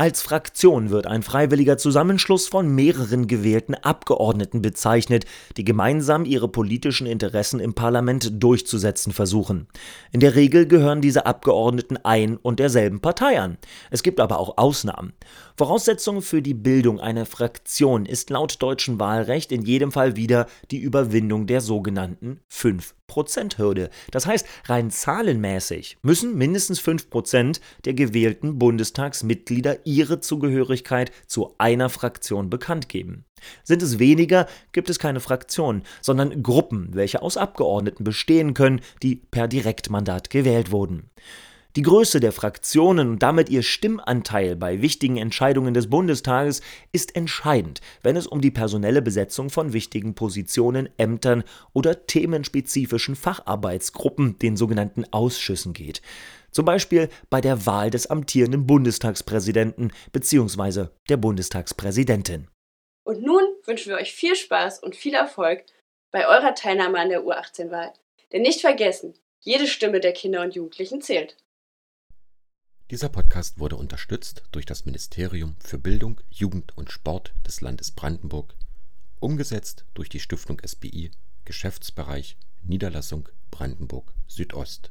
Als Fraktion wird ein freiwilliger Zusammenschluss von mehreren gewählten Abgeordneten bezeichnet, die gemeinsam ihre politischen Interessen im Parlament durchzusetzen versuchen. In der Regel gehören diese Abgeordneten ein und derselben Partei an. Es gibt aber auch Ausnahmen. Voraussetzung für die Bildung einer Fraktion ist laut deutschem Wahlrecht in jedem Fall wieder die Überwindung der sogenannten 5%-Hürde. Das heißt, rein zahlenmäßig müssen mindestens 5% der gewählten Bundestagsmitglieder ihre Zugehörigkeit zu einer Fraktion bekannt geben. Sind es weniger, gibt es keine Fraktion, sondern Gruppen, welche aus Abgeordneten bestehen können, die per Direktmandat gewählt wurden. Die Größe der Fraktionen und damit ihr Stimmanteil bei wichtigen Entscheidungen des Bundestages ist entscheidend, wenn es um die personelle Besetzung von wichtigen Positionen, Ämtern oder themenspezifischen Facharbeitsgruppen, den sogenannten Ausschüssen geht. Zum Beispiel bei der Wahl des amtierenden Bundestagspräsidenten bzw. der Bundestagspräsidentin. Und nun wünschen wir euch viel Spaß und viel Erfolg bei eurer Teilnahme an der U18-Wahl. Denn nicht vergessen, jede Stimme der Kinder und Jugendlichen zählt. Dieser Podcast wurde unterstützt durch das Ministerium für Bildung, Jugend und Sport des Landes Brandenburg, umgesetzt durch die Stiftung SBI, Geschäftsbereich Niederlassung Brandenburg Südost